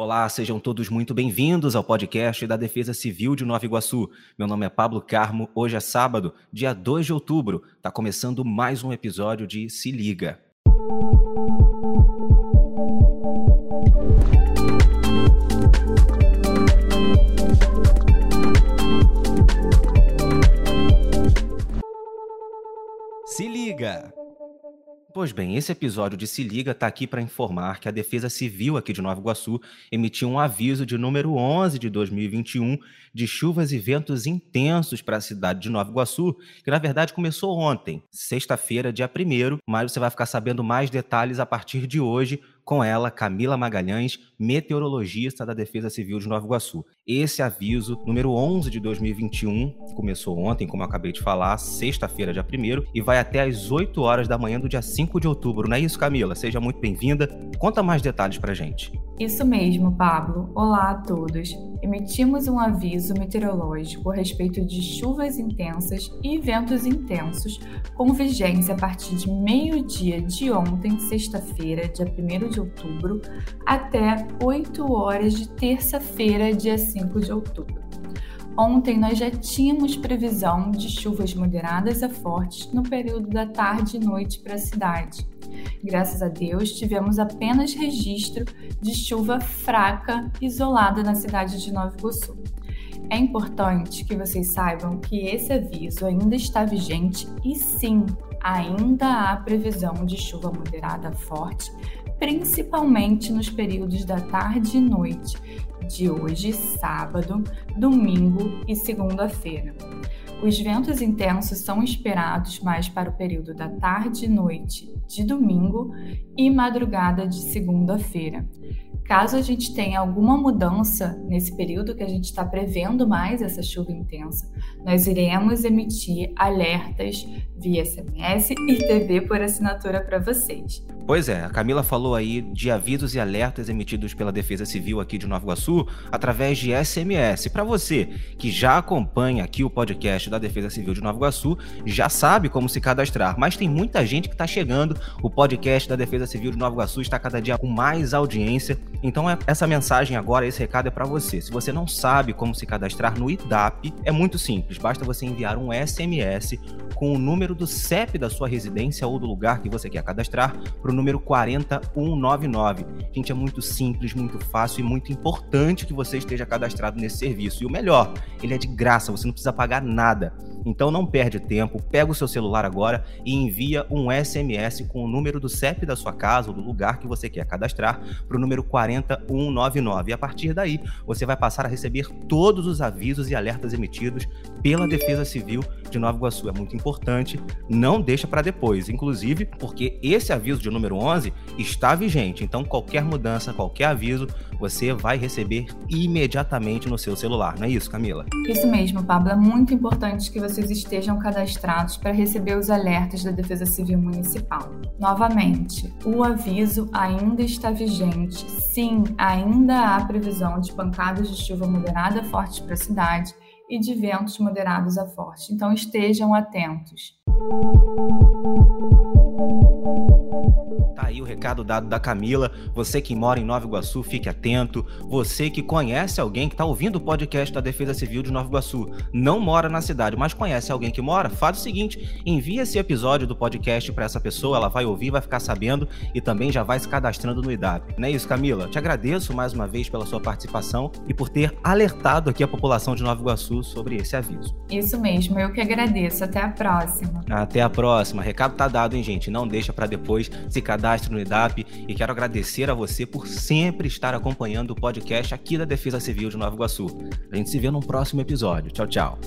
Olá, sejam todos muito bem-vindos ao podcast da Defesa Civil de Nova Iguaçu. Meu nome é Pablo Carmo. Hoje é sábado, dia 2 de outubro. Está começando mais um episódio de Se Liga. Pois bem, esse episódio de Se Liga está aqui para informar que a Defesa Civil aqui de Nova Iguaçu emitiu um aviso de número 11 de 2021 de chuvas e ventos intensos para a cidade de Nova Iguaçu, que na verdade começou ontem, sexta-feira, dia 1 mas você vai ficar sabendo mais detalhes a partir de hoje com ela, Camila Magalhães, meteorologista da Defesa Civil de Nova Iguaçu. Esse aviso, número 11 de 2021, começou ontem, como eu acabei de falar, sexta-feira, dia 1 e vai até às 8 horas da manhã do dia 5 de outubro. Não é isso, Camila? Seja muito bem-vinda. Conta mais detalhes pra gente. Isso mesmo, Pablo. Olá a todos. Emitimos um aviso meteorológico a respeito de chuvas intensas e ventos intensos, com vigência a partir de meio-dia de ontem, sexta-feira, dia 1 de outubro, até 8 horas de terça-feira, dia 5 de outubro. Ontem nós já tínhamos previsão de chuvas moderadas a fortes no período da tarde e noite para a cidade. Graças a Deus, tivemos apenas registro de chuva fraca isolada na cidade de Nova Iguaçu. É importante que vocês saibam que esse aviso ainda está vigente e sim, ainda há previsão de chuva moderada forte, principalmente nos períodos da tarde e noite de hoje, sábado, domingo e segunda-feira. Os ventos intensos são esperados mais para o período da tarde e noite de domingo e madrugada de segunda-feira. Caso a gente tenha alguma mudança nesse período que a gente está prevendo mais essa chuva intensa, nós iremos emitir alertas via SMS e TV por assinatura para vocês. Pois é, a Camila falou aí de avisos e alertas emitidos pela Defesa Civil aqui de Nova Iguaçu através de SMS. Para você que já acompanha aqui o podcast da Defesa Civil de Nova Iguaçu, já sabe como se cadastrar, mas tem muita gente que está chegando. O podcast da Defesa Civil de Nova Iguaçu está cada dia com mais audiência. Então é, essa mensagem agora, esse recado é para você. Se você não sabe como se cadastrar no IDAP, é muito simples. Basta você enviar um SMS com o número do CEP da sua residência ou do lugar que você quer cadastrar para o número 40199. Gente, é muito simples, muito fácil e muito importante que você esteja cadastrado nesse serviço. E o melhor, ele é de graça, você não precisa pagar nada. Então não perde tempo, pega o seu celular agora e envia um SMS com o número do CEP da sua casa ou do lugar que você quer cadastrar para o número 40199. E a partir daí, você vai passar a receber todos os avisos e alertas emitidos pela Defesa Civil de Nova Iguaçu. É muito importante, não deixa para depois, inclusive porque esse aviso de número 11 está vigente. Então qualquer mudança, qualquer aviso, você vai receber imediatamente no seu celular. Não é isso, Camila? Isso mesmo, Pablo. É muito importante que vocês estejam cadastrados para receber os alertas da Defesa Civil Municipal. Novamente, o aviso ainda está vigente. Sim, ainda há previsão de pancadas de chuva moderada fortes para a cidade e de ventos moderados a fortes. Então estejam atentos. Tá aí o recado dado da Camila. Você que mora em Nova Iguaçu, fique atento. Você que conhece alguém que está ouvindo o podcast da Defesa Civil de Nova Iguaçu, não mora na cidade, mas conhece alguém que mora, faz o seguinte: envia esse episódio do podcast para essa pessoa, ela vai ouvir, vai ficar sabendo e também já vai se cadastrando no IDAP. Não é isso, Camila? Te agradeço mais uma vez pela sua participação e por ter alertado aqui a população de Nova Iguaçu sobre esse aviso. Isso mesmo, eu que agradeço. Até a próxima. Até a próxima. Recado tá dado, hein, gente? Não deixa para depois, se cadastre no IDAP e quero agradecer a você por sempre estar acompanhando o podcast aqui da Defesa Civil de Nova Iguaçu. A gente se vê num próximo episódio. Tchau, tchau.